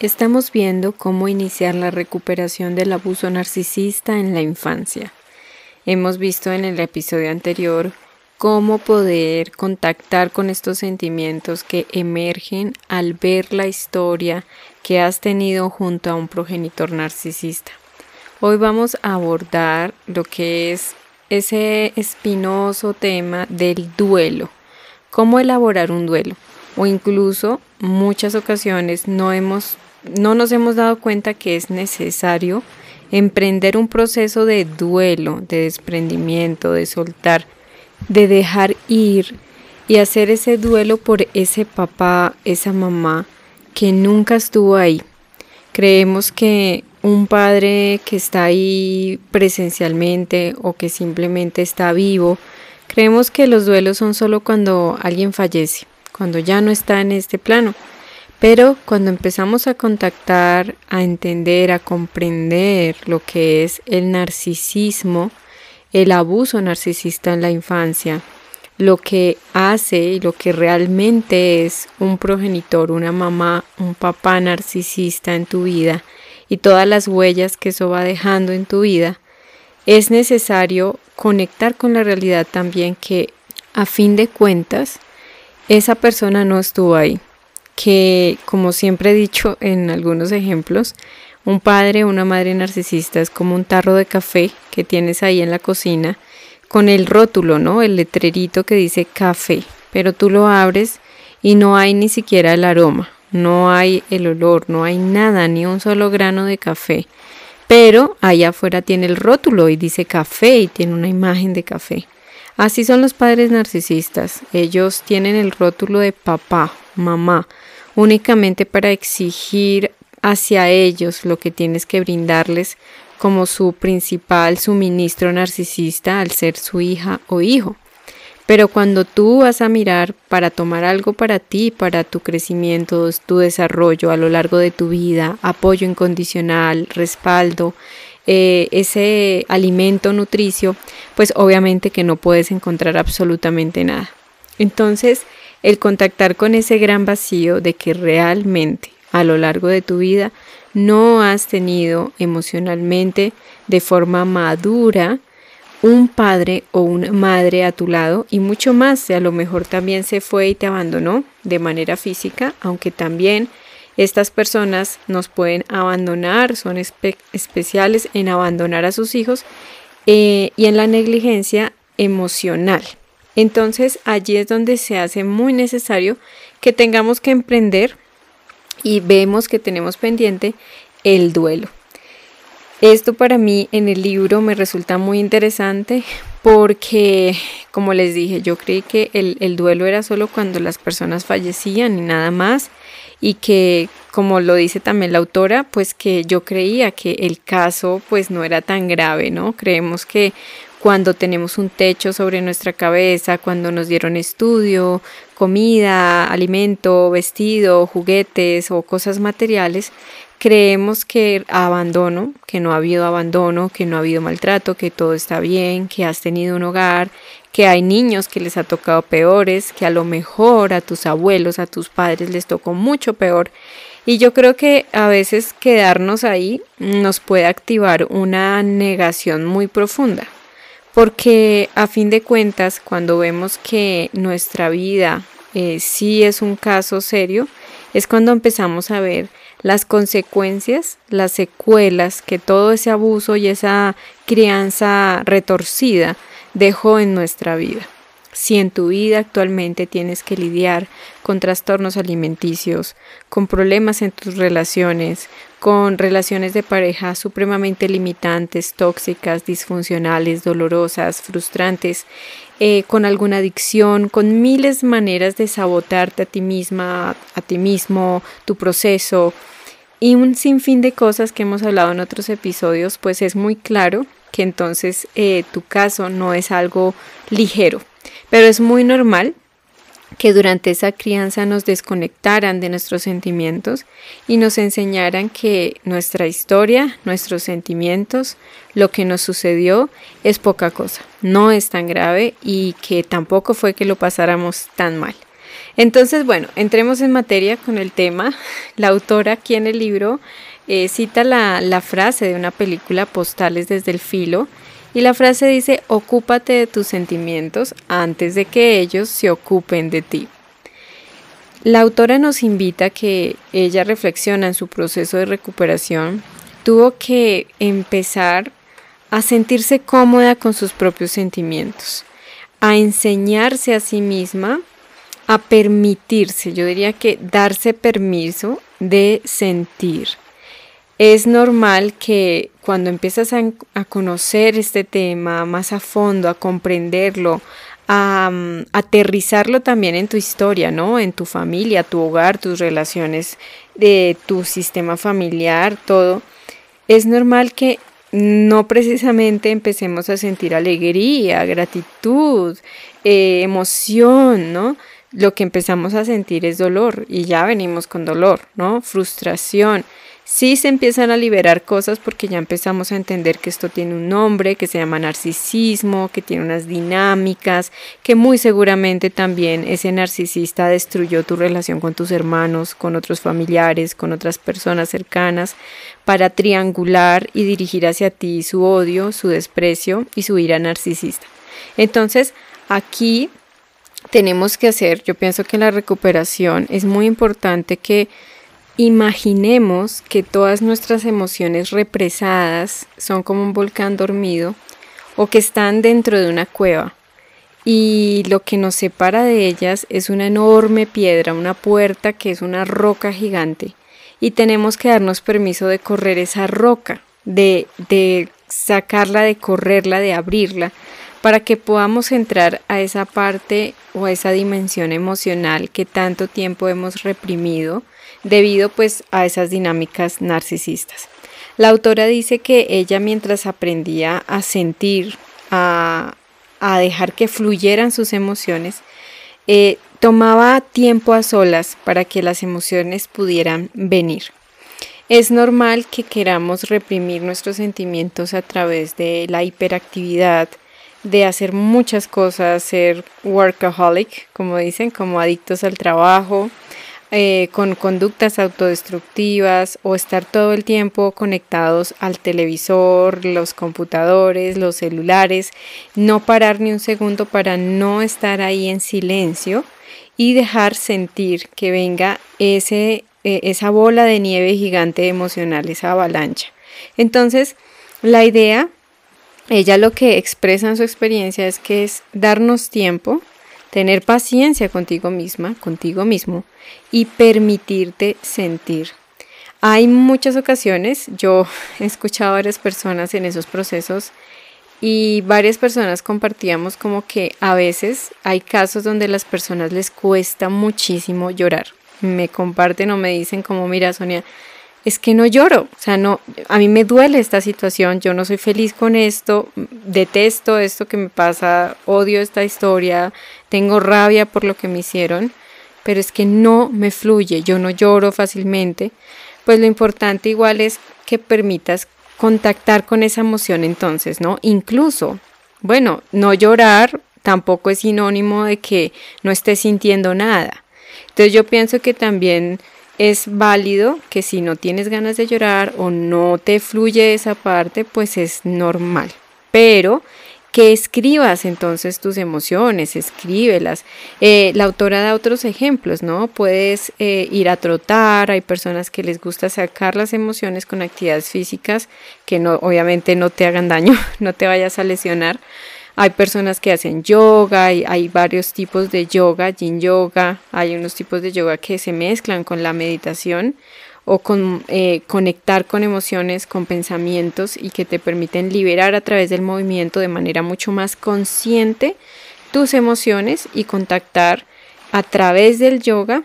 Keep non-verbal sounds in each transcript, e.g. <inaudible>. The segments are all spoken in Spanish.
Estamos viendo cómo iniciar la recuperación del abuso narcisista en la infancia. Hemos visto en el episodio anterior cómo poder contactar con estos sentimientos que emergen al ver la historia que has tenido junto a un progenitor narcisista. Hoy vamos a abordar lo que es ese espinoso tema del duelo, cómo elaborar un duelo o incluso muchas ocasiones no hemos no nos hemos dado cuenta que es necesario emprender un proceso de duelo, de desprendimiento, de soltar, de dejar ir y hacer ese duelo por ese papá, esa mamá que nunca estuvo ahí. Creemos que un padre que está ahí presencialmente o que simplemente está vivo, creemos que los duelos son solo cuando alguien fallece, cuando ya no está en este plano. Pero cuando empezamos a contactar, a entender, a comprender lo que es el narcisismo, el abuso narcisista en la infancia, lo que hace y lo que realmente es un progenitor, una mamá, un papá narcisista en tu vida y todas las huellas que eso va dejando en tu vida, es necesario conectar con la realidad también que a fin de cuentas esa persona no estuvo ahí que, como siempre he dicho en algunos ejemplos, un padre o una madre narcisista es como un tarro de café que tienes ahí en la cocina con el rótulo, ¿no? El letrerito que dice café, pero tú lo abres y no hay ni siquiera el aroma, no hay el olor, no hay nada, ni un solo grano de café. Pero allá afuera tiene el rótulo y dice café y tiene una imagen de café. Así son los padres narcisistas. Ellos tienen el rótulo de papá, mamá, únicamente para exigir hacia ellos lo que tienes que brindarles como su principal suministro narcisista al ser su hija o hijo. Pero cuando tú vas a mirar para tomar algo para ti, para tu crecimiento, tu desarrollo a lo largo de tu vida, apoyo incondicional, respaldo, eh, ese alimento nutricio, pues obviamente que no puedes encontrar absolutamente nada. Entonces, el contactar con ese gran vacío de que realmente a lo largo de tu vida no has tenido emocionalmente de forma madura un padre o una madre a tu lado y mucho más, a lo mejor también se fue y te abandonó de manera física, aunque también estas personas nos pueden abandonar, son especiales en abandonar a sus hijos eh, y en la negligencia emocional. Entonces allí es donde se hace muy necesario que tengamos que emprender y vemos que tenemos pendiente el duelo. Esto para mí en el libro me resulta muy interesante porque, como les dije, yo creí que el, el, duelo era solo cuando las personas fallecían y nada más y que, como lo dice también la autora, pues que yo creía que el caso pues no era tan grave, ¿no? Creemos que cuando tenemos un techo sobre nuestra cabeza, cuando nos dieron estudio, comida, alimento, vestido, juguetes o cosas materiales, creemos que abandono, que no ha habido abandono, que no ha habido maltrato, que todo está bien, que has tenido un hogar, que hay niños que les ha tocado peores, que a lo mejor a tus abuelos, a tus padres les tocó mucho peor. Y yo creo que a veces quedarnos ahí nos puede activar una negación muy profunda porque a fin de cuentas cuando vemos que nuestra vida eh, sí es un caso serio, es cuando empezamos a ver las consecuencias, las secuelas que todo ese abuso y esa crianza retorcida dejó en nuestra vida. Si en tu vida actualmente tienes que lidiar con trastornos alimenticios, con problemas en tus relaciones, con relaciones de pareja supremamente limitantes, tóxicas, disfuncionales, dolorosas, frustrantes, eh, con alguna adicción, con miles de maneras de sabotarte a ti misma, a ti mismo, tu proceso y un sinfín de cosas que hemos hablado en otros episodios, pues es muy claro que entonces eh, tu caso no es algo ligero, pero es muy normal que durante esa crianza nos desconectaran de nuestros sentimientos y nos enseñaran que nuestra historia, nuestros sentimientos, lo que nos sucedió es poca cosa, no es tan grave y que tampoco fue que lo pasáramos tan mal. Entonces, bueno, entremos en materia con el tema. La autora aquí en el libro eh, cita la, la frase de una película Postales desde el filo y la frase dice, ocúpate de tus sentimientos antes de que ellos se ocupen de ti. La autora nos invita a que ella reflexiona en su proceso de recuperación, tuvo que empezar a sentirse cómoda con sus propios sentimientos, a enseñarse a sí misma, a permitirse, yo diría que darse permiso de sentir. Es normal que cuando empiezas a, conocer este tema más a fondo, a comprenderlo, a mm, aterrizarlo también en tu historia, ¿no? En tu familia, tu hogar, tus relaciones, de tu sistema familiar, todo. Es normal que no precisamente empecemos a sentir alegría, gratitud, eh, emoción, ¿no? Lo que empezamos a sentir es dolor y ya venimos con dolor, ¿no? Frustración sí se empiezan a liberar cosas porque ya empezamos a entender que esto tiene un nombre, que se llama narcisismo, que tiene unas dinámicas, que muy seguramente también ese narcisista destruyó tu relación con tus hermanos, con otros familiares, con otras personas cercanas, para triangular y dirigir hacia ti su odio, su desprecio y su ira narcisista. Entonces, aquí tenemos que hacer, yo pienso que la recuperación es muy importante que Imaginemos que todas nuestras emociones represadas son como un volcán dormido o que están dentro de una cueva. Y lo que nos separa de ellas es una enorme piedra, una puerta que es una roca gigante. Y tenemos que darnos permiso de correr esa roca, de, de sacarla, de correrla, de abrirla para que podamos entrar a esa parte o a esa dimensión emocional que tanto tiempo hemos reprimido debido pues a esas dinámicas narcisistas. La autora dice que ella mientras aprendía a sentir, a, dejar que fluyeran sus emociones, eh, tomaba tiempo a solas para que las emociones pudieran venir. Es normal que queramos reprimir nuestros sentimientos a través de la hiperactividad, de hacer muchas cosas, ser workaholic, como dicen, como adictos al trabajo, eh, con conductas autodestructivas o estar todo el tiempo conectados al televisor, los computadores, los celulares, no parar ni un segundo para no estar ahí en silencio y dejar sentir que venga ese, eh, esa bola de nieve gigante emocional, esa avalancha. Entonces, la idea, ella lo que expresa en su experiencia es que es darnos tiempo tener paciencia contigo misma, contigo mismo y permitirte sentir. Hay muchas ocasiones, yo <laughs> he escuchado a varias personas en esos procesos y varias personas compartíamos como que a veces hay casos donde las personas les cuesta muchísimo llorar. Me comparten o me dicen como, mira Sonia, es que no lloro, o sea, no, a mí me duele esta situación, yo no soy feliz con esto, detesto esto que me pasa, odio esta historia, tengo rabia por lo que me hicieron, pero es que no me fluye, yo no lloro fácilmente, pues lo importante igual es que permitas contactar con esa emoción entonces, ¿no? Incluso, bueno, no llorar tampoco es sinónimo de que no estés sintiendo nada. Entonces yo pienso que también es válido que si no tienes ganas de llorar o no te fluye esa parte, pues es normal. Pero que escribas entonces tus emociones, escríbelas. Eh, la autora da otros ejemplos, ¿no? Puedes eh, ir a trotar, hay personas que les gusta sacar las emociones con actividades físicas que no, obviamente no te hagan daño, <laughs> no te vayas a lesionar. Hay personas que hacen yoga, hay, hay varios tipos de yoga, yin yoga, hay unos tipos de yoga que se mezclan con la meditación o con eh, conectar con emociones, con pensamientos y que te permiten liberar a través del movimiento de manera mucho más consciente tus emociones y contactar a través del yoga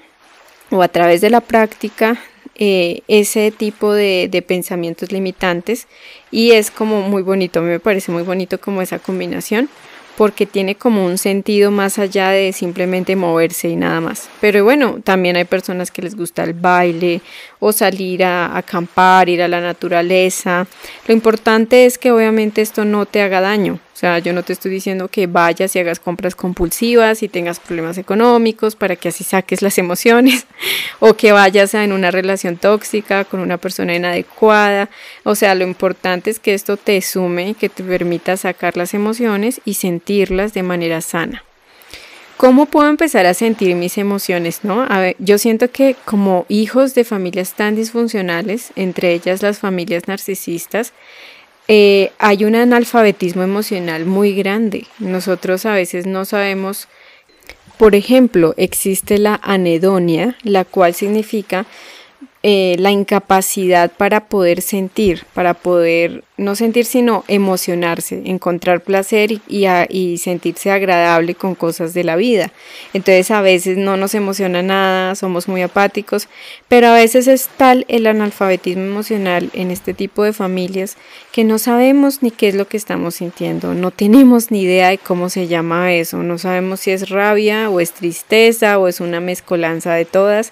o a través de la práctica eh, ese tipo de, de, pensamientos limitantes y es como muy bonito, me parece muy bonito como esa combinación porque tiene como un sentido más allá de simplemente moverse y nada más. Pero bueno, también hay personas que les gusta el baile o salir a acampar, ir a la naturaleza. Lo importante es que obviamente esto no te haga daño, O sea, yo no te estoy diciendo que vayas y hagas compras compulsivas y tengas problemas económicos para que así saques las emociones <laughs> o que vayas en una relación tóxica con una persona inadecuada. O sea, lo importante es que esto te sume, que te permita sacar las emociones y sentirlas de manera sana. ¿Cómo puedo empezar a sentir mis emociones? ¿no? Yo siento que como hijos de familias tan disfuncionales, entre ellas las familias narcisistas, eh, hay un analfabetismo emocional muy grande. Nosotros a veces no sabemos, por ejemplo, existe la anedonia, la cual significa eh, la incapacidad para poder sentir, para poder no sentir sino emocionarse, encontrar placer y, y, sentirse agradable con cosas de la vida. Entonces a veces no nos emociona nada, somos muy apáticos, pero a veces es tal el analfabetismo emocional en este tipo de familias que no sabemos ni qué es lo que estamos sintiendo, no tenemos ni idea de cómo se llama eso, no sabemos si es rabia o es tristeza o es una mezcolanza de todas.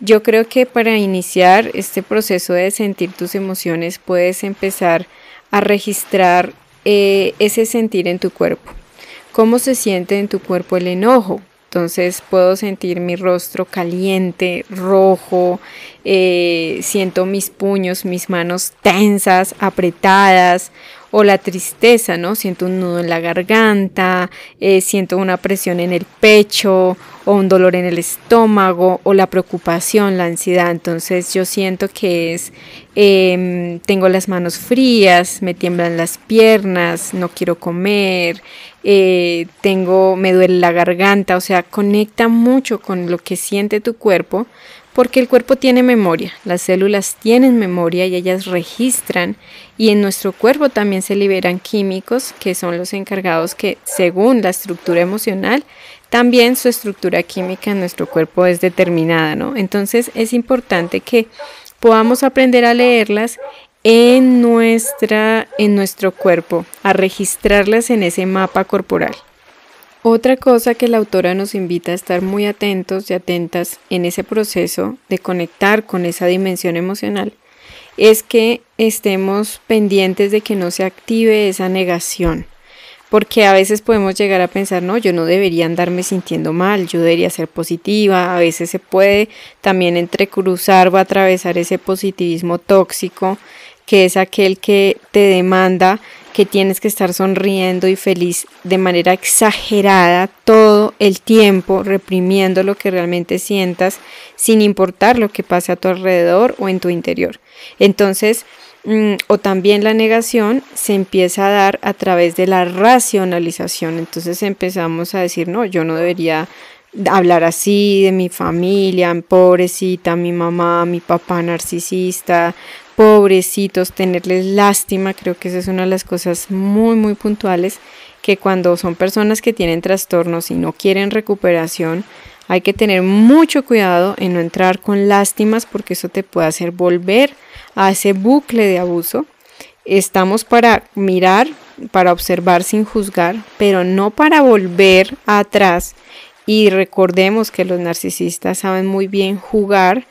Yo creo que para iniciar este proceso de sentir tus emociones puedes empezar a registrar eh, ese sentir en tu cuerpo. ¿Cómo se siente en tu cuerpo el enojo? Entonces puedo sentir mi rostro caliente, rojo, eh, siento mis puños, mis manos tensas, apretadas, o la tristeza, ¿no? Siento un nudo en la garganta, eh, siento una presión en el pecho o un dolor en el estómago o la preocupación, la ansiedad. Entonces yo siento que es, em, tengo las manos frías, me tiemblan las piernas, no quiero comer, eh, tengo, me duele la garganta, o sea, conecta mucho con lo que siente tu cuerpo porque el cuerpo tiene memoria, las células tienen memoria y ellas registran y en nuestro cuerpo también se liberan químicos que son los encargados que según la estructura emocional, también su estructura química en nuestro cuerpo es determinada, ¿no? Entonces es importante que podamos aprender a leerlas en, nuestra, en nuestro cuerpo, a registrarlas en ese mapa corporal. Otra cosa que la autora nos invita a estar muy atentos y atentas en ese proceso de conectar con esa dimensión emocional es que estemos pendientes de que no se active esa negación. Porque a veces podemos llegar a pensar, no, yo no debería andarme sintiendo mal, yo debería ser positiva. A veces se puede también entrecruzar o atravesar ese positivismo tóxico, que es aquel que te demanda que tienes que estar sonriendo y feliz de manera exagerada todo el tiempo, reprimiendo lo que realmente sientas, sin importar lo que pase a tu alrededor o en tu interior. Entonces, mm, o también la negación se empieza a dar a través de la racionalización. Entonces empezamos a decir, no, yo no debería hablar así de mi familia, pobrecita, mi mamá, mi papá narcisista, pobrecitos, tenerles lástima, creo que esa es una de las cosas muy, muy puntuales, que cuando son personas que tienen trastornos y no quieren recuperación, hay que tener mucho cuidado en no entrar con lástimas porque eso te puede hacer volver a ese bucle de abuso. Estamos para mirar, para observar sin juzgar, pero no para volver atrás. Y recordemos que los narcisistas saben muy bien jugar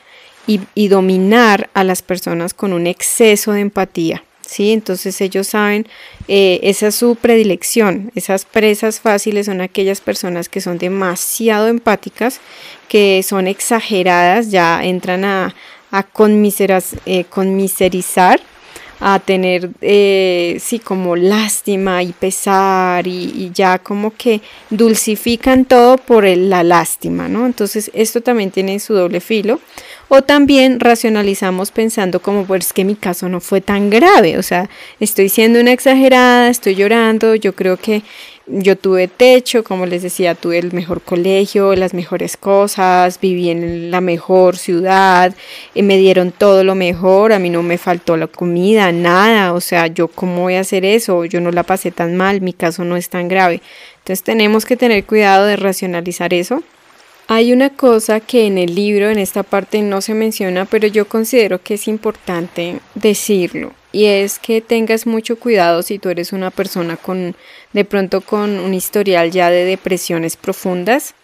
y, dominar a las personas con un exceso de empatía. ¿sí? Entonces ellos saben, eh, esa es su predilección. Esas presas fáciles son aquellas personas que son demasiado empáticas, que son exageradas, ya entran a, a eh, conmiserizar a tener, eh, sí, como lástima y pesar y, ya como que dulcifican todo por la lástima, ¿no? Entonces esto también tiene su doble filo. O también racionalizamos pensando como, pues que mi caso no fue tan grave, o sea, estoy siendo una exagerada, estoy llorando, yo creo que yo tuve techo, como les decía, tuve el mejor colegio, las mejores cosas, viví en la mejor ciudad, y me dieron todo lo mejor, a mí no me faltó la comida, nada, o sea, yo cómo voy a hacer eso, yo no la pasé tan mal, mi caso no es tan grave. Entonces tenemos que tener cuidado de racionalizar eso. Hay una cosa que en el libro, en esta parte, no se menciona, pero yo considero que es importante decirlo y es que tengas mucho cuidado si tú eres una persona con de pronto con un historial ya de depresiones profundas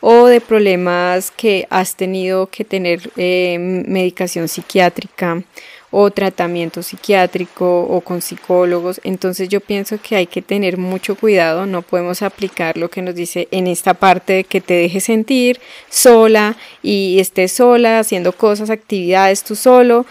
o de problemas que has tenido que tener eh, medicación psiquiátrica o tratamiento psiquiátrico o con psicólogos. Entonces yo pienso que hay que tener mucho cuidado, no podemos aplicar lo que nos dice en esta parte de que te dejes sentir sola y estés sola haciendo cosas, actividades tú solo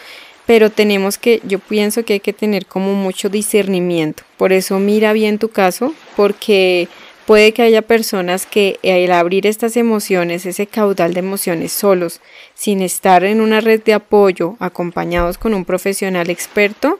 pero tenemos que, yo pienso que hay que tener como mucho discernimiento. Por eso mira bien tu caso, porque puede que haya personas que al abrir estas emociones, ese caudal de emociones solos, sin estar en una red de apoyo, acompañados con un profesional experto,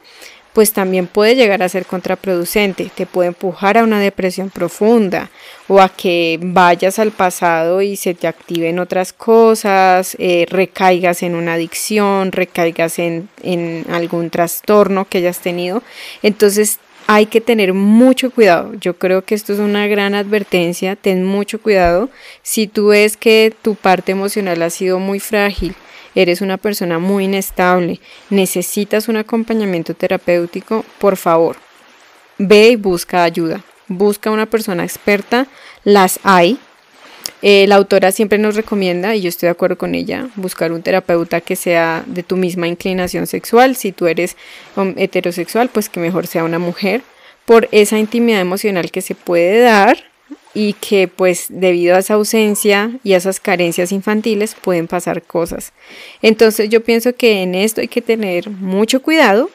pues también puede llegar a ser contraproducente, te puede empujar a una depresión profunda o a que vayas al pasado y se te activen otras cosas, eh, recaigas en una adicción, recaigas en, en algún trastorno que hayas tenido. Entonces hay que tener mucho cuidado. Yo creo que esto es una gran advertencia. Ten mucho cuidado si tú ves que tu parte emocional ha sido muy frágil eres una persona muy inestable, necesitas un acompañamiento terapéutico, por favor, ve y busca ayuda. Busca una persona experta, las hay. Eh, la autora siempre nos recomienda, y yo estoy de acuerdo con ella, buscar un terapeuta que sea de tu misma inclinación sexual. Si tú eres heterosexual, pues que mejor sea una mujer, por esa intimidad emocional que se puede dar y que pues debido a esa ausencia y a esas carencias infantiles pueden pasar cosas. Entonces yo pienso que en esto hay que tener mucho cuidado.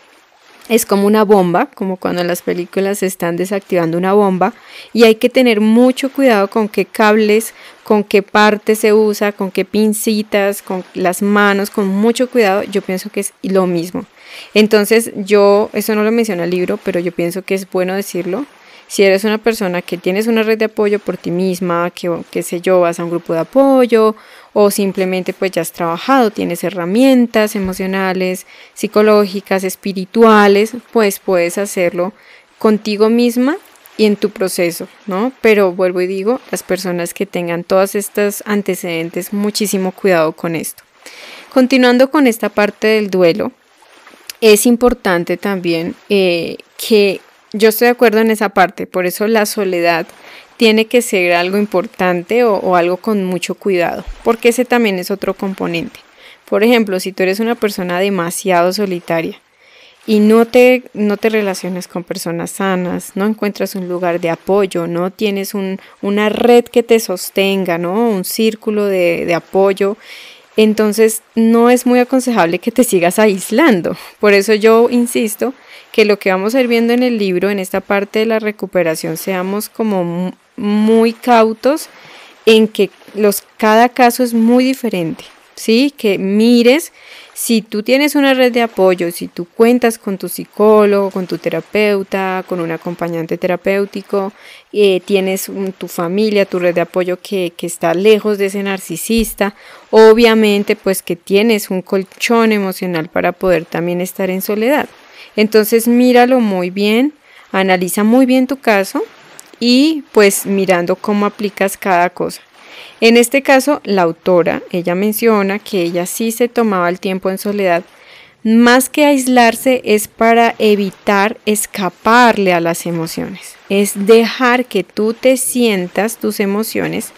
Es como una bomba, como cuando en las películas se están desactivando una bomba y hay que tener mucho cuidado con qué cables, con qué parte se usa, con qué pincitas, con las manos, con mucho cuidado. Yo pienso que es lo mismo. Entonces yo, eso no lo menciona el libro, pero yo pienso que es bueno decirlo si eres una persona que tienes una red de apoyo por ti misma, que, qué sé yo, vas a un grupo de apoyo o simplemente pues ya has trabajado, tienes herramientas emocionales, psicológicas, espirituales, pues puedes hacerlo contigo misma y en tu proceso, ¿no? Pero vuelvo y digo, las personas que tengan todas estas antecedentes, muchísimo cuidado con esto. Continuando con esta parte del duelo, es importante también eh, que yo estoy de acuerdo en esa parte, por eso la soledad tiene que ser algo importante o, algo con mucho cuidado, porque ese también es otro componente. Por ejemplo, si tú eres una persona demasiado solitaria y no te, no te relacionas con personas sanas, no encuentras un lugar de apoyo, no tienes un, una red que te sostenga, ¿no? un círculo de, de apoyo, entonces no es muy aconsejable que te sigas aislando. Por eso yo insisto que lo que vamos a ir viendo en el libro, en esta parte de la recuperación, seamos como muy cautos en que los, cada caso es muy diferente, ¿sí? Que mires si tú tienes una red de apoyo, si tú cuentas con tu psicólogo, con tu terapeuta, con un acompañante terapéutico, eh, tienes tu familia, tu red de apoyo que, que está lejos de ese narcisista, obviamente pues que tienes un colchón emocional para poder también estar en soledad. Entonces míralo muy bien, analiza muy bien tu caso y pues mirando cómo aplicas cada cosa. En este caso, la autora, ella menciona que ella sí se tomaba el tiempo en soledad, más que aislarse es para evitar escaparle a las emociones, es dejar que tú te sientas tus emociones,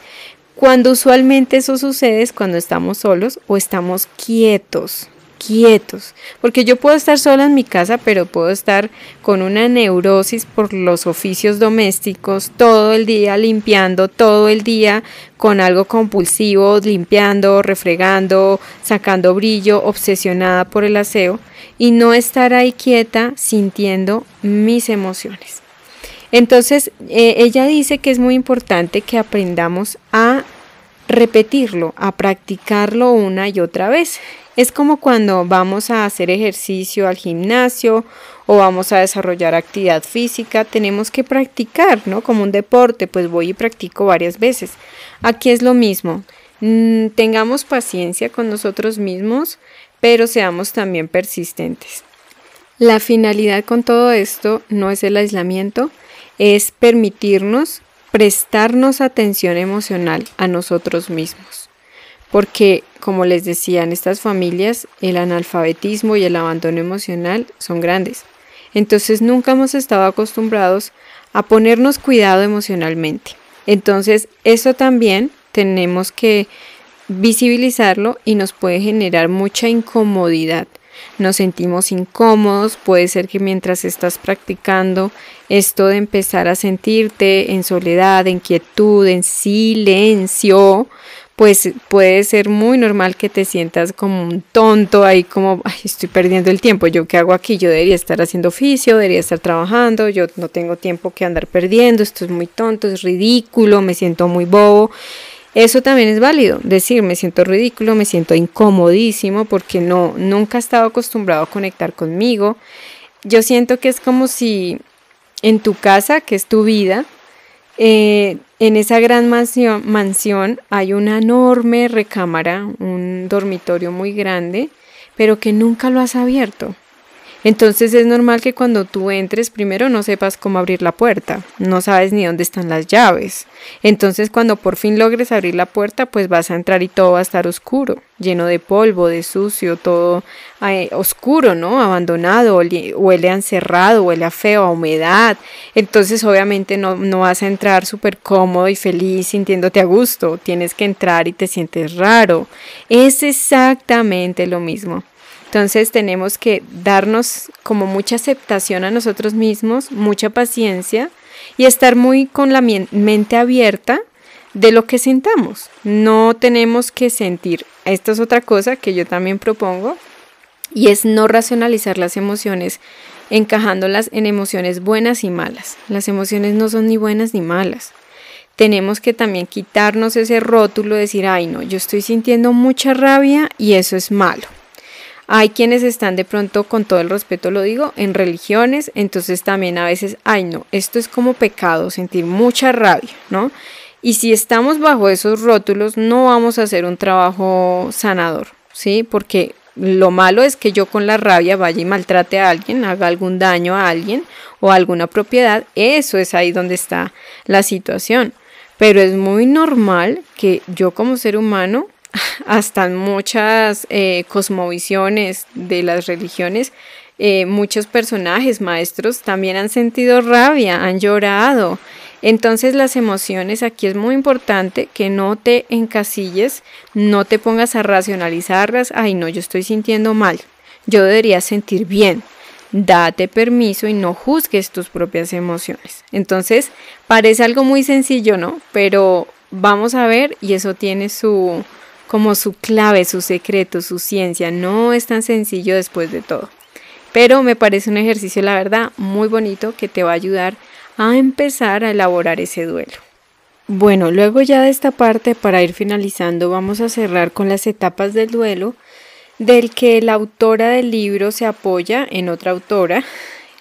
cuando usualmente eso sucede es cuando estamos solos o estamos quietos, quietos, porque yo puedo estar sola en mi casa, pero puedo estar con una neurosis por los oficios domésticos todo el día limpiando, todo el día con algo compulsivo, limpiando, refregando, sacando brillo, obsesionada por el aseo y no estar ahí quieta sintiendo mis emociones. Entonces, eh, ella dice que es muy importante que aprendamos a repetirlo, a practicarlo una y otra vez. Es como cuando vamos a hacer ejercicio al gimnasio o vamos a desarrollar actividad física, tenemos que practicar, ¿no? Como un deporte, pues voy y practico varias veces. Aquí es lo mismo. Mm, tengamos paciencia con nosotros mismos, pero seamos también persistentes. La finalidad con todo esto no es el aislamiento, es permitirnos prestarnos atención emocional a nosotros mismos porque, como les decía, en estas familias el analfabetismo y el abandono emocional son grandes. Entonces nunca hemos estado acostumbrados a ponernos cuidado emocionalmente. Entonces eso también tenemos que visibilizarlo y nos puede generar mucha incomodidad. Nos sentimos incómodos, puede ser que mientras estás practicando esto de empezar a sentirte en soledad, en quietud, en silencio, pues puede ser muy normal que te sientas como un tonto ahí como, estoy perdiendo el tiempo, yo qué hago aquí, yo debería estar haciendo oficio, debería estar trabajando, yo no tengo tiempo que andar perdiendo, esto es muy tonto, es ridículo, me siento muy bobo. Eso también es válido, decir me siento ridículo, me siento incomodísimo porque no nunca he estado acostumbrado a conectar conmigo. Yo siento que es como si en tu casa, que es tu vida, eh, en esa gran mansión, mansión hay una enorme recámara, un dormitorio muy grande, pero que nunca lo has abierto. Entonces es normal que cuando tú entres primero no sepas cómo abrir la puerta, no sabes ni dónde están las llaves. Entonces cuando por fin logres abrir la puerta pues vas a entrar y todo va a estar oscuro, lleno de polvo, de sucio, todo eh, oscuro, ¿no? Abandonado, huele a encerrado, huele a feo, a humedad. Entonces obviamente no, no vas a entrar súper cómodo y feliz sintiéndote a gusto, tienes que entrar y te sientes raro. Es exactamente lo mismo. Entonces tenemos que darnos como mucha aceptación a nosotros mismos, mucha paciencia y estar muy con la mente abierta de lo que sintamos. No tenemos que sentir. Esta es otra cosa que yo también propongo y es no racionalizar las emociones encajándolas en emociones buenas y malas. Las emociones no son ni buenas ni malas. Tenemos que también quitarnos ese rótulo, de decir, ay no, yo estoy sintiendo mucha rabia y eso es malo. Hay quienes están de pronto, con todo el respeto lo digo, en religiones, entonces también a veces, ay no, esto es como pecado, sentir mucha rabia, ¿no? Y si estamos bajo esos rótulos, no vamos a hacer un trabajo sanador, ¿sí? Porque lo malo es que yo con la rabia vaya y maltrate a alguien, haga algún daño a alguien o a alguna propiedad, eso es ahí donde está la situación. Pero es muy normal que yo como ser humano hasta muchas eh, cosmovisiones de las religiones, eh, muchos personajes, maestros, también han sentido rabia, han llorado. Entonces las emociones aquí es muy importante que no te encasilles, no te pongas a racionalizarlas, ay no, yo estoy sintiendo mal, yo debería sentir bien. Date permiso y no juzgues tus propias emociones. Entonces, parece algo muy sencillo, ¿no? Pero vamos a ver y eso tiene su, como su clave, su secreto, su ciencia. No es tan sencillo después de todo. Pero me parece un ejercicio, la verdad, muy bonito que te va a ayudar a empezar a elaborar ese duelo. Bueno, luego ya de esta parte, para ir finalizando, vamos a cerrar con las etapas del duelo, del que la autora del libro se apoya en otra autora,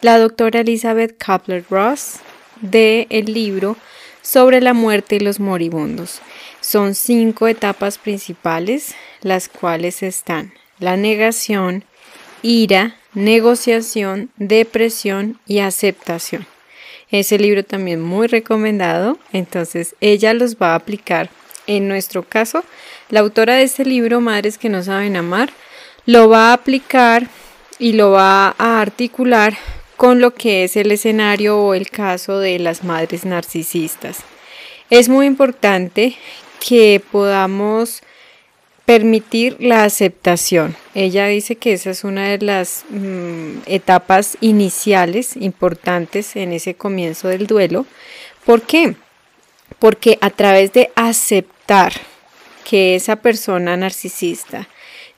la doctora Elizabeth Kapler-Ross, del el libro sobre la muerte y los moribundos. Son cinco etapas principales, las cuales están la negación, ira, negociación, depresión y aceptación. Ese libro también muy recomendado, entonces ella los va a aplicar. En nuestro caso, la autora de este libro, Madres que no saben amar, lo va a aplicar y lo va a articular con lo que es el escenario o el caso de las madres narcisistas. Es muy importante que podamos permitir la aceptación. Ella dice que esa es una de las mm, etapas iniciales importantes en ese comienzo del duelo. ¿Por qué? Porque a través de aceptar que esa persona narcisista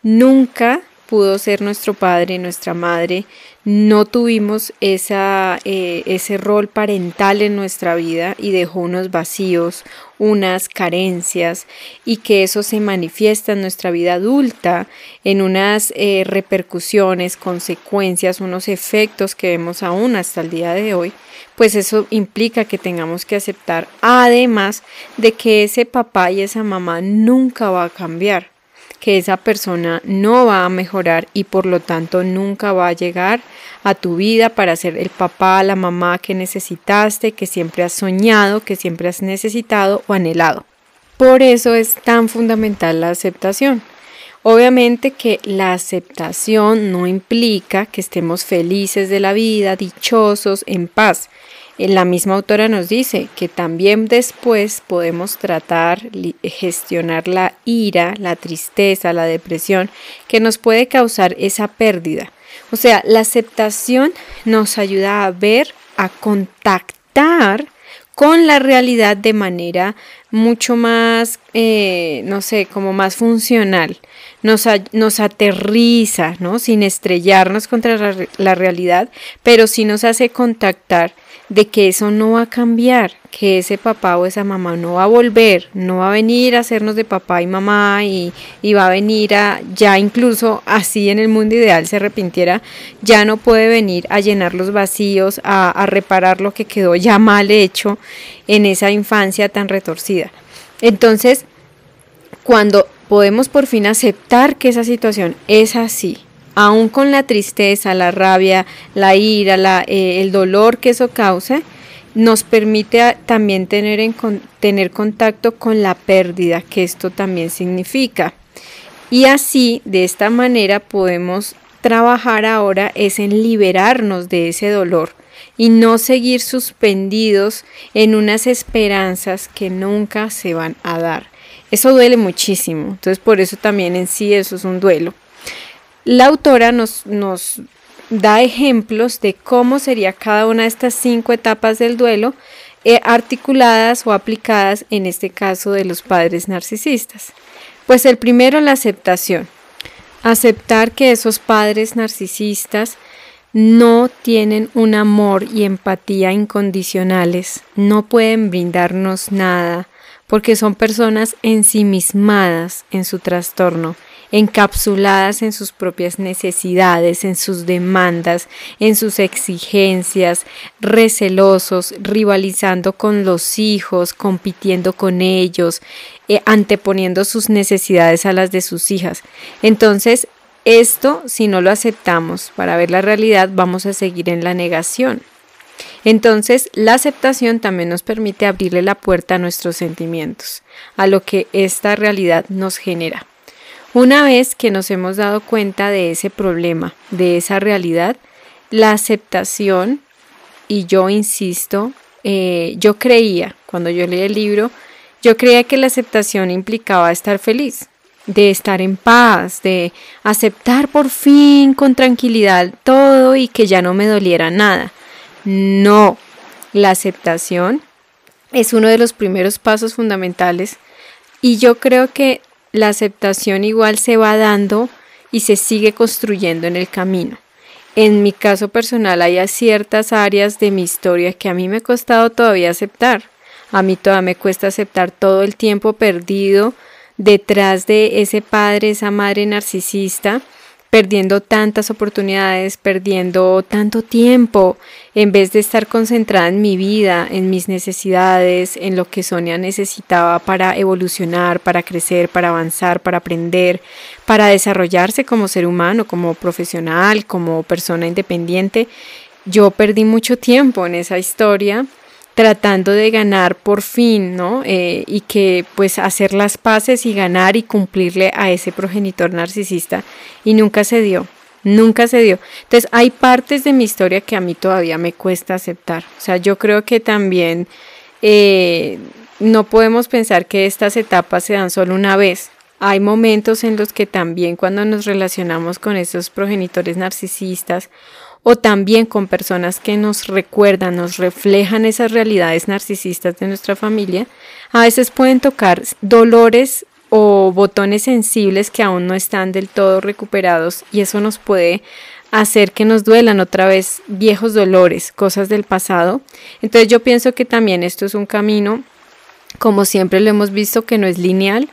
nunca pudo ser nuestro padre, nuestra madre, no tuvimos esa, eh, ese rol parental en nuestra vida y dejó unos vacíos, unas carencias y que eso se manifiesta en nuestra vida adulta en unas eh, repercusiones, consecuencias, unos efectos que vemos aún hasta el día de hoy, pues eso implica que tengamos que aceptar además de que ese papá y esa mamá nunca va a cambiar que esa persona no va a mejorar y por lo tanto nunca va a llegar a tu vida para ser el papá, la mamá que necesitaste, que siempre has soñado, que siempre has necesitado o anhelado. Por eso es tan fundamental la aceptación. Obviamente que la aceptación no implica que estemos felices de la vida, dichosos, en paz. La misma autora nos dice que también después podemos tratar, gestionar la ira, la tristeza, la depresión que nos puede causar esa pérdida. O sea, la aceptación nos ayuda a ver, a contactar con la realidad de manera mucho más, eh, no sé, como más funcional. Nos, nos aterriza, ¿no? Sin estrellarnos contra la, la realidad, pero sí nos hace contactar de que eso no va a cambiar, que ese papá o esa mamá no va a volver, no va a venir a hacernos de papá y mamá y, va a venir a, ya incluso así en el mundo ideal se arrepintiera, ya no puede venir a llenar los vacíos, a, a reparar lo que quedó ya mal hecho en esa infancia tan retorcida. Entonces, cuando podemos por fin aceptar que esa situación es así, aún con la tristeza, la rabia, la ira, eh, el dolor que eso cause, nos permite también tener, en, tener contacto con la pérdida que esto también significa. Y así, de esta manera, podemos trabajar ahora es en liberarnos de ese dolor y no seguir suspendidos en unas esperanzas que nunca se van a dar. Eso duele muchísimo, entonces por eso también en sí eso es un duelo. La autora nos, nos da ejemplos de cómo sería cada una de estas cinco etapas del duelo eh, articuladas o aplicadas en este caso de los padres narcisistas. Pues el primero, la aceptación. Aceptar que esos padres narcisistas no tienen un amor y empatía incondicionales, no pueden brindarnos nada, porque son personas ensimismadas en su trastorno encapsuladas en sus propias necesidades, en sus demandas, en sus exigencias, recelosos, rivalizando con los hijos, compitiendo con ellos, eh, anteponiendo sus necesidades a las de sus hijas. Entonces, esto, si no lo aceptamos para ver la realidad, vamos a seguir en la negación. Entonces, la aceptación también nos permite abrirle la puerta a nuestros sentimientos, a lo que esta realidad nos genera. Una vez que nos hemos dado cuenta de ese problema, de esa realidad, la aceptación, y yo insisto, eh, yo creía, cuando yo leí el libro, yo creía que la aceptación implicaba estar feliz, de estar en paz, de aceptar por fin con tranquilidad todo y que ya no me doliera nada. No, la aceptación es uno de los primeros pasos fundamentales y yo creo que la aceptación igual se va dando y se sigue construyendo en el camino. En mi caso personal hay ciertas áreas de mi historia que a mí me ha costado todavía aceptar. A mí todavía me cuesta aceptar todo el tiempo perdido detrás de ese padre, esa madre narcisista perdiendo tantas oportunidades, perdiendo tanto tiempo, en vez de estar concentrada en mi vida, en mis necesidades, en lo que Sonia necesitaba para evolucionar, para crecer, para avanzar, para aprender, para desarrollarse como ser humano, como profesional, como persona independiente. Yo perdí mucho tiempo en esa historia tratando de ganar por fin, ¿no? Eh, y que pues hacer las paces y ganar y cumplirle a ese progenitor narcisista y nunca se dio, nunca se dio. Entonces hay partes de mi historia que a mí todavía me cuesta aceptar. O sea, yo creo que también eh, no podemos pensar que estas etapas se dan solo una vez. Hay momentos en los que también cuando nos relacionamos con esos progenitores narcisistas o también con personas que nos recuerdan, nos reflejan esas realidades narcisistas de nuestra familia, a veces pueden tocar dolores o botones sensibles que aún no están del todo recuperados y eso nos puede hacer que nos duelan otra vez viejos dolores, cosas del pasado. Entonces yo pienso que también esto es un camino, como siempre lo hemos visto, que no es lineal.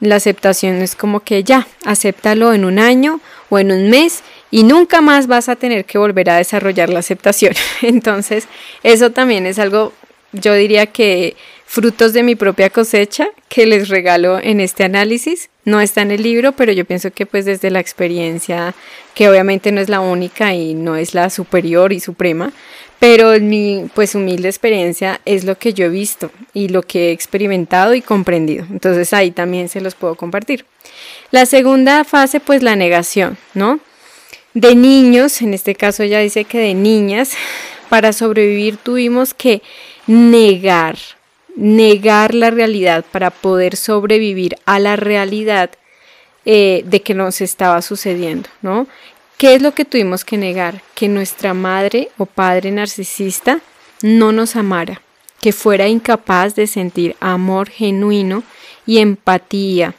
La aceptación es como que ya, acéptalo en un año o en un mes y nunca más vas a tener que volver a desarrollar la aceptación. <laughs> Entonces, eso también es algo, yo diría que frutos de mi propia cosecha que les regalo en este análisis. No está en el libro, pero yo pienso que pues desde la experiencia, que obviamente no es la única y no es la superior y suprema, pero mi pues humilde experiencia es lo que yo he visto y lo que he experimentado y comprendido. Entonces ahí también se los puedo compartir. La segunda fase pues la negación, ¿no? De niños, en este caso ya dice que de niñas, para sobrevivir tuvimos que negar, negar la realidad para poder sobrevivir a la realidad eh, de que nos estaba sucediendo, ¿no? ¿Qué es lo que tuvimos que negar? Que nuestra madre o padre narcisista no nos amara, que fuera incapaz de sentir amor genuino y empatía,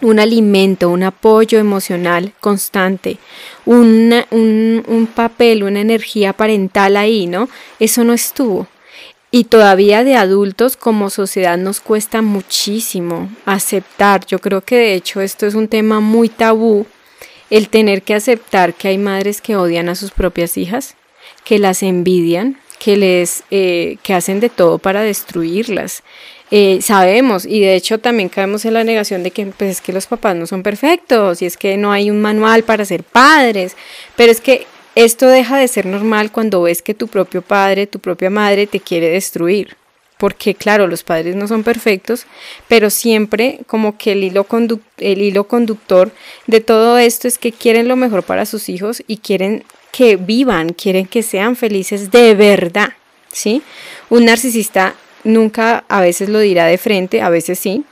un alimento, un apoyo emocional constante, un, un, papel, una energía parental ahí, ¿no? Eso no estuvo. Y todavía de adultos como sociedad nos cuesta muchísimo aceptar. Yo creo que de hecho esto es un tema muy tabú, el tener que aceptar que hay madres que odian a sus propias hijas, que las envidian, que les eh, que hacen de todo para destruirlas. Eh, sabemos y de hecho también caemos en la negación de que pues es que los papás no son perfectos y es que no hay un manual para ser padres, pero es que esto deja de ser normal cuando ves que tu propio padre, tu propia madre te quiere destruir. Porque claro, los padres no son perfectos, pero siempre como que el hilo, el hilo conductor de todo esto es que quieren lo mejor para sus hijos y quieren que vivan, quieren que sean felices de verdad, ¿sí? Un narcisista nunca a veces lo dirá de frente, a veces sí,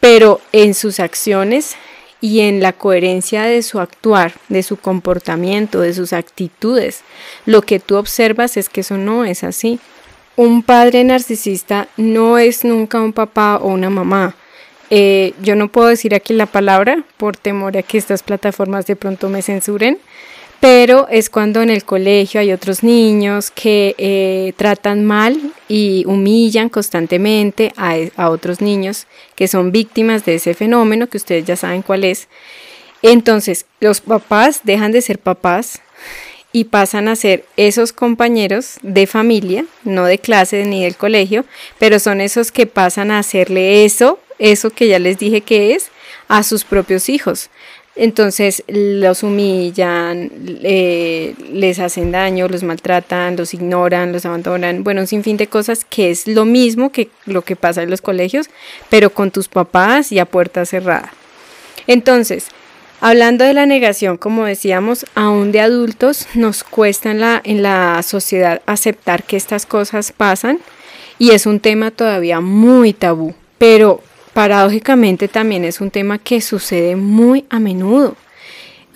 pero en sus acciones y en la coherencia de su actuar, de su comportamiento, de sus actitudes. Lo que tú observas es que eso no es así. Un padre narcisista no es nunca un papá o una mamá. Eh, yo no puedo decir aquí la palabra por temor a que estas plataformas de pronto me censuren, pero es cuando en el colegio hay otros niños que eh, tratan mal y humillan constantemente a, a, otros niños que son víctimas de ese fenómeno que ustedes ya saben cuál es. Entonces, los papás dejan de ser papás y pasan a ser esos compañeros de familia, no de clase ni del colegio, pero son esos que pasan a hacerle eso, eso que ya les dije que es, a sus propios hijos. Entonces los humillan, les hacen daño, los maltratan, los ignoran, los abandonan, bueno, un sinfín de cosas que es lo mismo que lo que pasa en los colegios, pero con tus papás y a puerta cerrada. Entonces, hablando de la negación, como decíamos, aún de adultos nos cuesta en la, en la sociedad aceptar que estas cosas pasan y es un tema todavía muy tabú, pero paradójicamente también es un tema que sucede muy a menudo.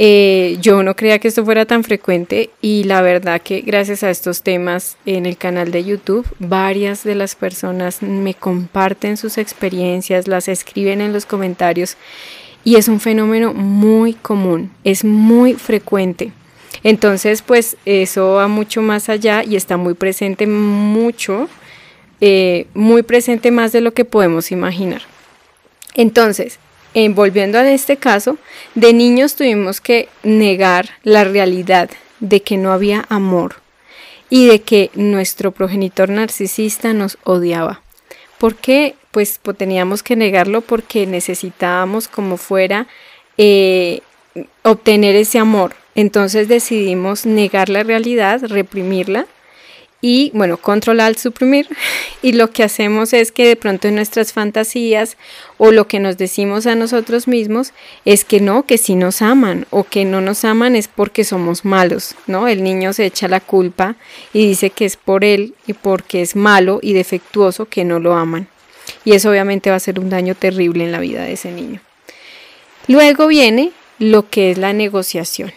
Eh, yo no creía que esto fuera tan frecuente y la verdad que gracias a estos temas en el canal de YouTube, varias de las personas me comparten sus experiencias, las escriben en los comentarios y es un fenómeno muy común, es muy frecuente. Entonces, pues eso va mucho más allá y está muy presente, mucho, eh, muy presente más de lo que podemos imaginar. Entonces, volviendo a este caso, de niños tuvimos que negar la realidad de que no había amor y de que nuestro progenitor narcisista nos odiaba. ¿Por qué? Pues, teníamos que negarlo porque necesitábamos como fuera eh, obtener ese amor. Entonces decidimos negar la realidad, reprimirla y bueno, controlar, suprimir. <laughs> Y lo que hacemos es que de pronto en nuestras fantasías o lo que nos decimos a nosotros mismos es que no, que sí nos aman o que no nos aman es porque somos malos, ¿no? El niño se echa la culpa y dice que es por él y porque es malo y defectuoso que no lo aman. Y eso obviamente va a ser un daño terrible en la vida de ese niño. Luego viene lo que es la negociación.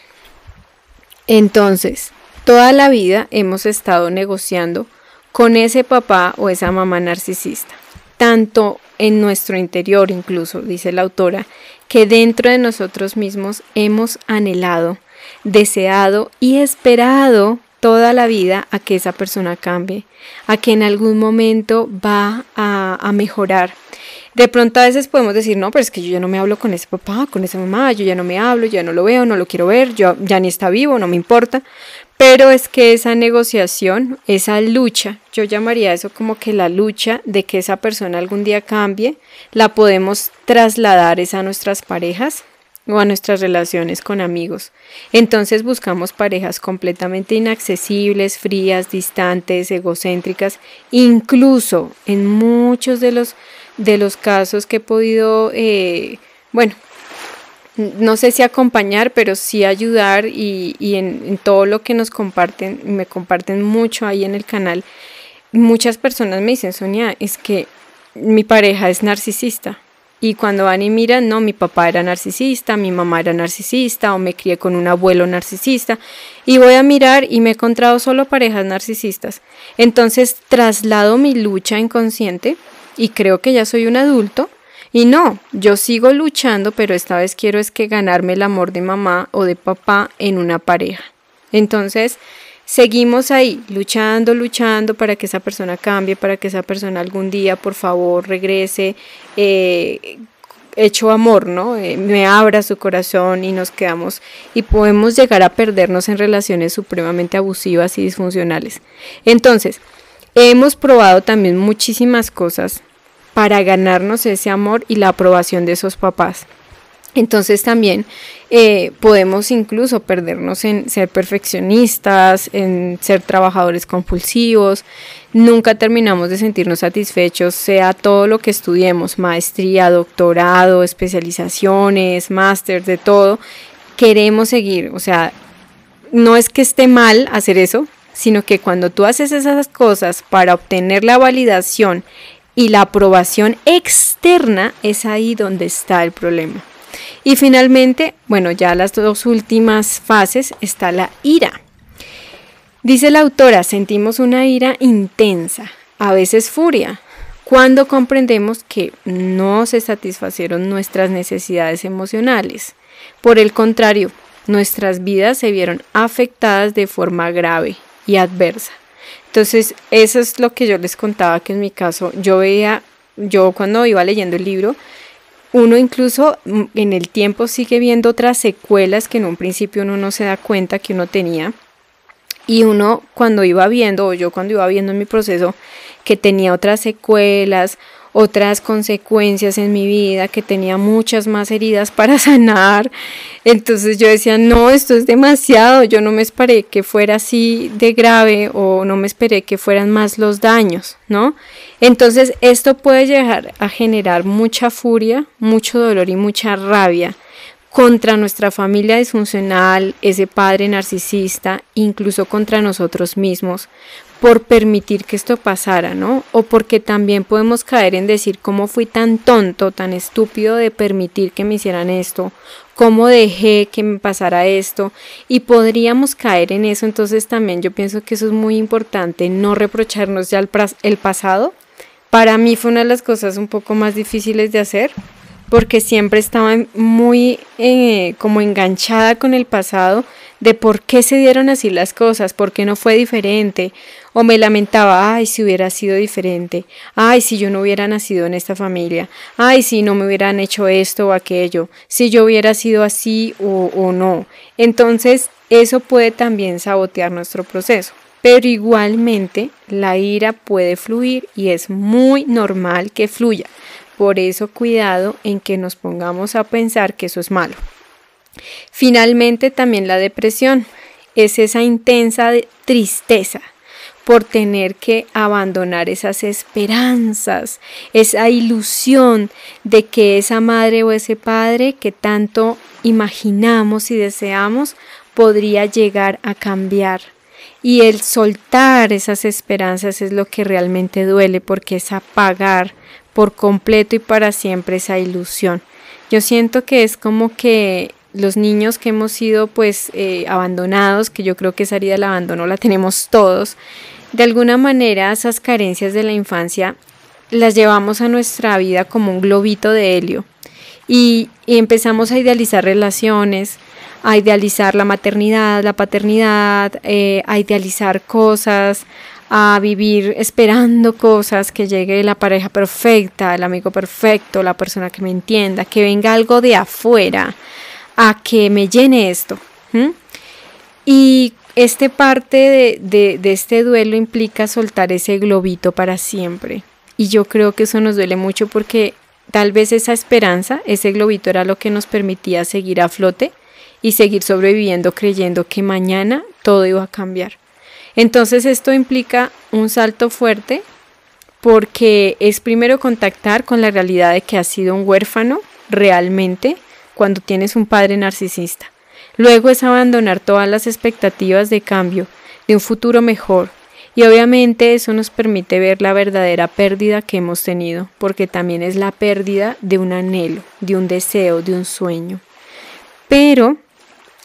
Entonces, Toda la vida hemos estado negociando con ese papá o esa mamá narcisista, tanto en nuestro interior incluso, dice la autora, que dentro de nosotros mismos hemos anhelado, deseado y esperado toda la vida a que esa persona cambie, a que en algún momento va a, mejorar, de pronto a veces podemos decir, no, pero es que yo ya no me hablo con ese papá, con esa mamá, yo ya no me hablo, ya no lo veo, no lo quiero ver, yo ya ni está vivo, no me importa. Pero es que esa negociación, esa lucha, yo llamaría eso como que la lucha de que esa persona algún día cambie, la podemos trasladar a nuestras parejas o a nuestras relaciones con amigos. Entonces buscamos parejas completamente inaccesibles, frías, distantes, egocéntricas, incluso en muchos de los de los casos que he podido, eh, bueno, no sé si acompañar, pero sí ayudar y, en, en, todo lo que nos comparten, me comparten mucho ahí en el canal. Muchas personas me dicen, Sonia, es que mi pareja es narcisista. Y cuando van y miran, no, mi papá era narcisista, mi mamá era narcisista, o me crié con un abuelo narcisista, y voy a mirar y me he encontrado solo parejas narcisistas. Entonces traslado mi lucha inconsciente y creo que ya soy un adulto. Y no, yo sigo luchando, pero esta vez quiero es que ganarme el amor de mamá o de papá en una pareja. Entonces, seguimos ahí, luchando, luchando para que esa persona cambie, para que esa persona algún día, por favor, regrese, eh, hecho amor, ¿no? Eh, me abra su corazón y nos quedamos y podemos llegar a perdernos en relaciones supremamente abusivas y disfuncionales. Entonces, hemos probado también muchísimas cosas para ganarnos ese amor y la aprobación de esos papás. Entonces también eh, podemos incluso perdernos en ser perfeccionistas, en ser trabajadores compulsivos. Nunca terminamos de sentirnos satisfechos, sea todo lo que estudiemos, maestría, doctorado, especializaciones, máster, de todo. Queremos seguir, o sea, no es que esté mal hacer eso, sino que cuando tú haces esas cosas para obtener la validación y la aprobación externa, es ahí donde está el problema. Y finalmente, bueno, ya las dos últimas fases está la ira. Dice la autora, sentimos una ira intensa, a veces furia, cuando comprendemos que no se satisfacieron nuestras necesidades emocionales. Por el contrario, nuestras vidas se vieron afectadas de forma grave y adversa. Entonces, eso es lo que yo les contaba que en mi caso yo veía, yo cuando iba leyendo el libro, uno incluso mm, en el tiempo sigue viendo otras secuelas que en un principio uno no se da cuenta que uno tenía. Y uno cuando iba viendo, o yo cuando iba viendo en mi proceso, que tenía otras secuelas, otras consecuencias en mi vida, que tenía muchas más heridas para <laughs> sanar. Entonces yo decía, no, esto es demasiado, yo no me esperé que fuera así de grave o no me esperé que fueran más los daños, ¿no? Entonces esto puede llegar a generar mucha furia, mucho dolor y mucha rabia contra nuestra familia disfuncional, ese padre narcisista, incluso contra nosotros mismos, por permitir que esto pasara, ¿no? O porque también podemos caer en decir cómo fui tan tonto, tan estúpido de permitir que me hicieran esto, cómo dejé que me pasara esto, y podríamos caer en eso, entonces también yo pienso que eso es muy importante, no reprocharnos ya el, el pasado. Para mí fue una de las cosas un poco más difíciles de hacer, porque siempre estaba muy eh, como enganchada con el pasado de por qué se dieron así las cosas, por qué no fue diferente, o me lamentaba, ay, si hubiera sido diferente, ay, si yo no hubiera nacido en esta familia, ay, si no me hubieran hecho esto o aquello, si yo hubiera sido así o, o no. Entonces, eso puede también sabotear nuestro proceso. Pero igualmente la ira puede fluir y es muy normal que fluya. Por eso cuidado en que nos pongamos a pensar que eso es malo. Finalmente también la depresión es esa intensa tristeza por tener que abandonar esas esperanzas, esa ilusión de que esa madre o ese padre que tanto imaginamos y deseamos podría llegar a cambiar. Y el soltar esas esperanzas es lo que realmente duele porque es apagar por completo y para siempre esa ilusión. Yo siento que es como que los niños que hemos sido pues eh, abandonados, que yo creo que esa herida del abandono la tenemos todos, de alguna manera esas carencias de la infancia las llevamos a nuestra vida como un globito de helio y, empezamos a idealizar relaciones, a idealizar la maternidad, la paternidad, eh, a idealizar cosas, a vivir esperando cosas, que llegue la pareja perfecta, el amigo perfecto, la persona que me entienda, que venga algo de afuera a que me llene esto. Y este parte de, de este duelo implica soltar ese globito para siempre. Y yo creo que eso nos duele mucho porque tal vez esa esperanza, ese globito era lo que nos permitía seguir a flote y seguir sobreviviendo creyendo que mañana todo iba a cambiar. Entonces esto implica un salto fuerte porque es primero contactar con la realidad de que has sido un huérfano realmente cuando tienes un padre narcisista. Luego es abandonar todas las expectativas de cambio, de un futuro mejor. Y obviamente eso nos permite ver la verdadera pérdida que hemos tenido, porque también es la pérdida de un anhelo, de un deseo, de un sueño. Pero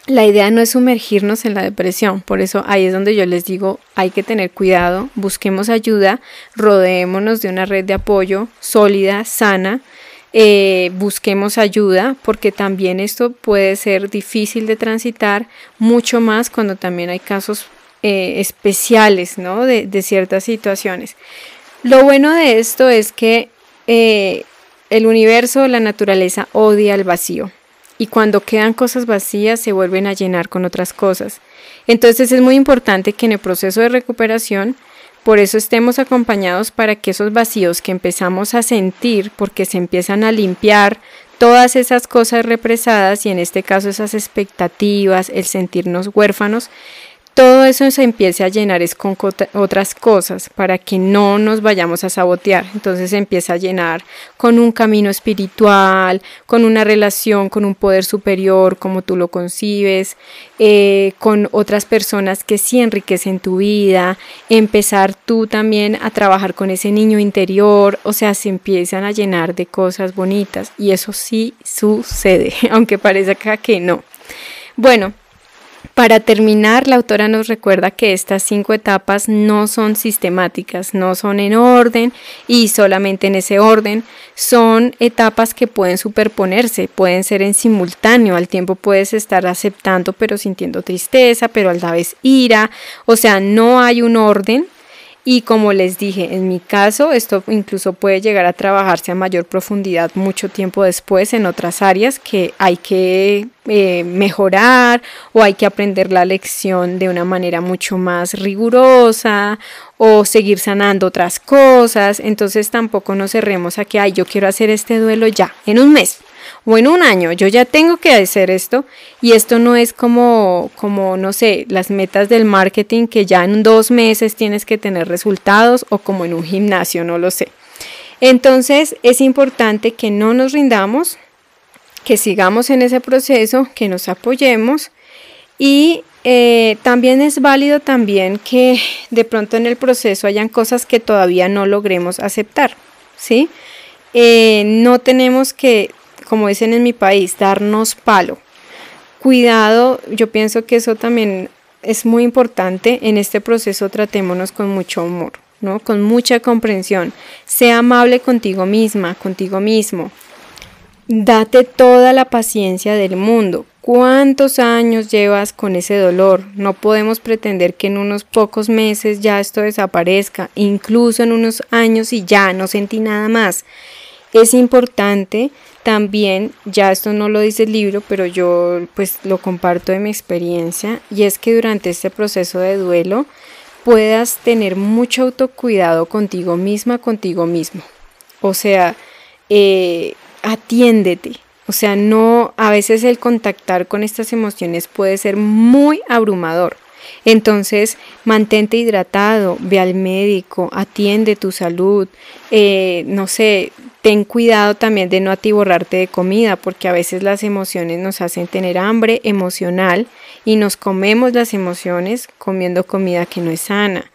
la idea no es sumergirnos en la depresión, por eso ahí es donde yo les digo, hay que tener cuidado, busquemos ayuda, rodeémonos de una red de apoyo sólida, sana, eh, busquemos ayuda, porque también esto puede ser difícil de transitar, mucho más cuando también hay casos eh, especiales, ¿no? De, ciertas situaciones. Lo bueno de esto es que eh, el universo, la naturaleza odia el vacío y cuando quedan cosas vacías se vuelven a llenar con otras cosas. Entonces es muy importante que en el proceso de recuperación por eso estemos acompañados para que esos vacíos que empezamos a sentir, porque se empiezan a limpiar todas esas cosas represadas y en este caso esas expectativas, el sentirnos huérfanos, todo eso se empiece a llenar es con otras cosas para que no nos vayamos a sabotear. Entonces se empieza a llenar con un camino espiritual, con una relación con un poder superior como tú lo concibes, eh, con otras personas que sí enriquecen tu vida, empezar tú también a trabajar con ese niño interior, o sea, se empiezan a llenar de cosas bonitas y eso sí sucede, <laughs> aunque parezca que no. Bueno, para terminar, la autora nos recuerda que estas cinco etapas no son sistemáticas, no son en orden y solamente en ese orden. Son etapas que pueden superponerse, pueden ser en simultáneo. Al tiempo puedes estar aceptando pero sintiendo tristeza, pero a la vez ira. O sea, no hay un orden y como les dije, en mi caso, esto incluso puede llegar a trabajarse a mayor profundidad mucho tiempo después en otras áreas que hay que eh, mejorar o hay que aprender la lección de una manera mucho más rigurosa o seguir sanando otras cosas. Entonces tampoco nos cerremos a que, ay, yo quiero hacer este duelo ya, en un mes o en un año, yo ya tengo que hacer esto y esto no es como, como, no sé, las metas del marketing que ya en dos meses tienes que tener resultados o como en un gimnasio, no lo sé. Entonces es importante que no nos rindamos, que sigamos en ese proceso, que nos apoyemos y eh, también es válido también que de pronto en el proceso hayan cosas que todavía no logremos aceptar, ¿sí? Eh, no tenemos que como dicen en mi país, darnos palo. Cuidado, yo pienso que eso también es muy importante. En este proceso tratémonos con mucho amor, ¿no? Con mucha comprensión. Sea amable contigo misma, contigo mismo. Date toda la paciencia del mundo. ¿Cuántos años llevas con ese dolor? No podemos pretender que en unos pocos meses ya esto desaparezca, incluso en unos años y ya no sentí nada más. Es importante también, ya esto no lo dice el libro, pero yo pues lo comparto de mi experiencia, y es que durante este proceso de duelo puedas tener mucho autocuidado contigo misma, contigo mismo. O sea, eh, atiéndete. O sea, no, a veces el contactar con estas emociones puede ser muy abrumador. Entonces, mantente hidratado, ve al médico, atiende tu salud, eh, no sé, ten cuidado también de no atiborrarte de comida, porque a veces las emociones nos hacen tener hambre emocional y nos comemos las emociones comiendo comida que no es sana.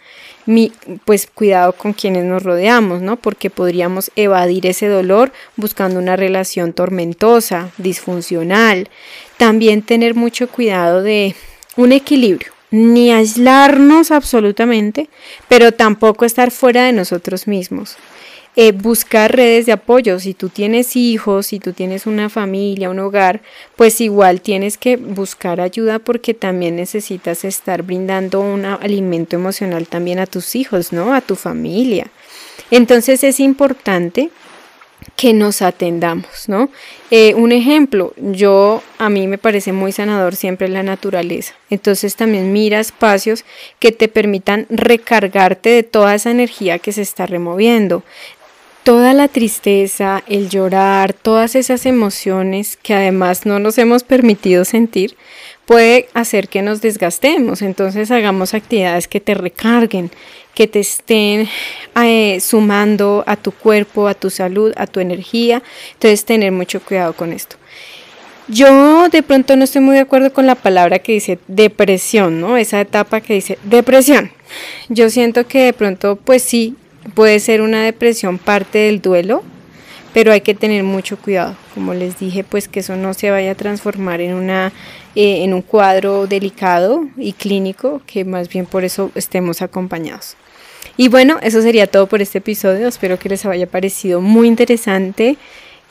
Mi, pues cuidado con quienes nos rodeamos, ¿no? Porque podríamos evadir ese dolor buscando una relación tormentosa, disfuncional. También tener mucho cuidado de un equilibrio ni aislarnos absolutamente, pero tampoco estar fuera de nosotros mismos. Eh, buscar redes de apoyo. Si tú tienes hijos, si tú tienes una familia, un hogar, pues igual tienes que buscar ayuda porque también necesitas estar brindando un alimento emocional también a tus hijos, ¿no? A tu familia. Entonces es importante que nos atendamos, ¿no? Eh, un ejemplo, yo a mí me parece muy sanador siempre la naturaleza. Entonces también mira espacios que te permitan recargarte de toda esa energía que se está removiendo. Toda la tristeza, el llorar, todas esas emociones que además no nos hemos permitido sentir, puede hacer que nos desgastemos. Entonces hagamos actividades que te recarguen, que te estén eh, sumando a tu cuerpo, a tu salud, a tu energía. Entonces tener mucho cuidado con esto. Yo de pronto no estoy muy de acuerdo con la palabra que dice depresión, ¿no? Esa etapa que dice depresión. Yo siento que de pronto, pues sí, puede ser una depresión parte del duelo, pero hay que tener mucho cuidado. Como les dije, pues que eso no se vaya a transformar en, una, eh, en un cuadro delicado y clínico, que más bien por eso estemos acompañados. Y bueno, eso sería todo por este episodio. Espero que les haya parecido muy interesante.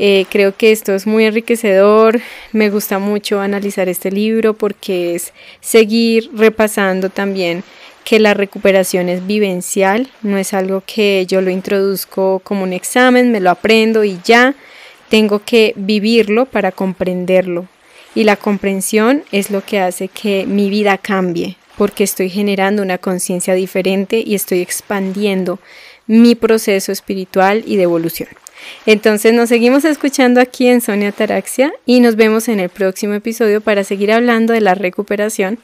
Eh, creo que esto es muy enriquecedor, me gusta mucho analizar este libro porque es seguir repasando también que la recuperación es vivencial, no es algo que yo lo introduzco como un examen, me lo aprendo y ya tengo que vivirlo para comprenderlo. Y la comprensión es lo que hace que mi vida cambie, porque estoy generando una conciencia diferente y estoy expandiendo mi proceso espiritual y de evolución. Entonces nos seguimos escuchando aquí en Sonia Taraxia y nos vemos en el próximo episodio para seguir hablando de la recuperación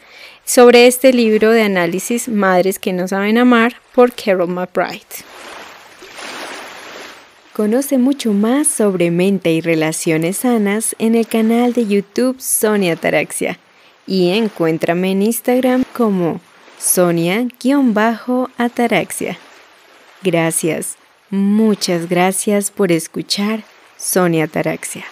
sobre este libro de análisis Madres que no saben amar por Carol McBride. Conoce mucho más sobre mente y relaciones sanas en el canal de YouTube Sonia Taraxia y encuéntrame en Instagram como Sonia-Ataraxia. Gracias. Muchas gracias por escuchar Sonia Taraxia.